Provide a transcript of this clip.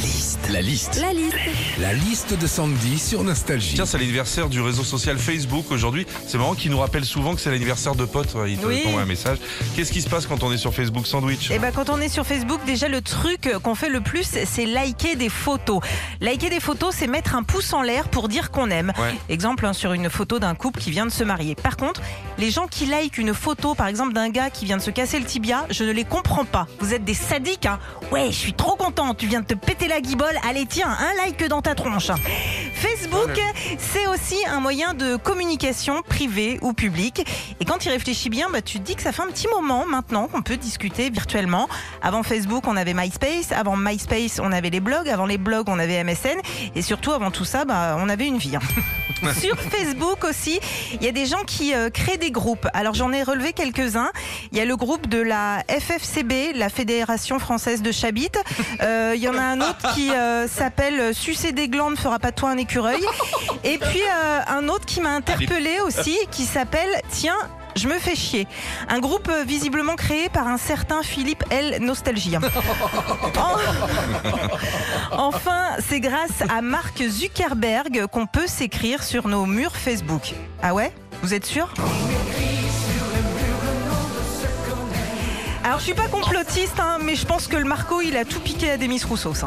liste. La liste. La liste. La liste de Sandy sur Nostalgie. Tiens, c'est l'anniversaire du réseau social Facebook aujourd'hui. C'est marrant qu'il nous rappelle souvent que c'est l'anniversaire de potes. Il te Oui. un message. Qu'est-ce qui se passe quand on est sur Facebook Sandwich Et ben quand on est sur Facebook, déjà le truc qu'on fait le plus, c'est liker des photos. Liker des photos, c'est mettre un pouce en l'air pour dire qu'on aime. Ouais. Exemple hein, sur une photo d'un couple qui vient de se marier. Par contre, les gens qui likent une photo, par exemple d'un gars qui vient de se casser le tibia, je ne les comprends pas. Vous êtes des sadiques, hein Ouais, je suis trop content. Tu viens de te péter la guibole. Allez, tiens, un like dans ta tronche. Facebook, c'est aussi un moyen de communication privée ou publique. Et quand tu y réfléchis bien, bah, tu te dis que ça fait un petit moment maintenant qu'on peut discuter virtuellement. Avant Facebook, on avait MySpace. Avant MySpace, on avait les blogs. Avant les blogs, on avait MSN. Et surtout, avant tout ça, bah, on avait une vie. hein. Sur Facebook aussi, il y a des gens qui euh, créent des groupes. Alors j'en ai relevé quelques-uns. Il y a le groupe de la FFCB, la Fédération française de Chabit. Euh, Il y en a un autre qui euh, s'appelle Sucer des glandes fera pas de toi un écureuil. Et puis euh, un autre qui m'a interpellé aussi, qui s'appelle Tiens. Je me fais chier. Un groupe euh, visiblement créé par un certain Philippe L. Nostalgie. En- Enfin, c'est grâce à Mark Zuckerberg qu'on peut s'écrire sur nos murs Facebook. Ah ouais? Vous êtes sûr? Alors je suis pas complotiste, hein, mais je pense que le Marco il a tout piqué à Demis Rousseau. ça.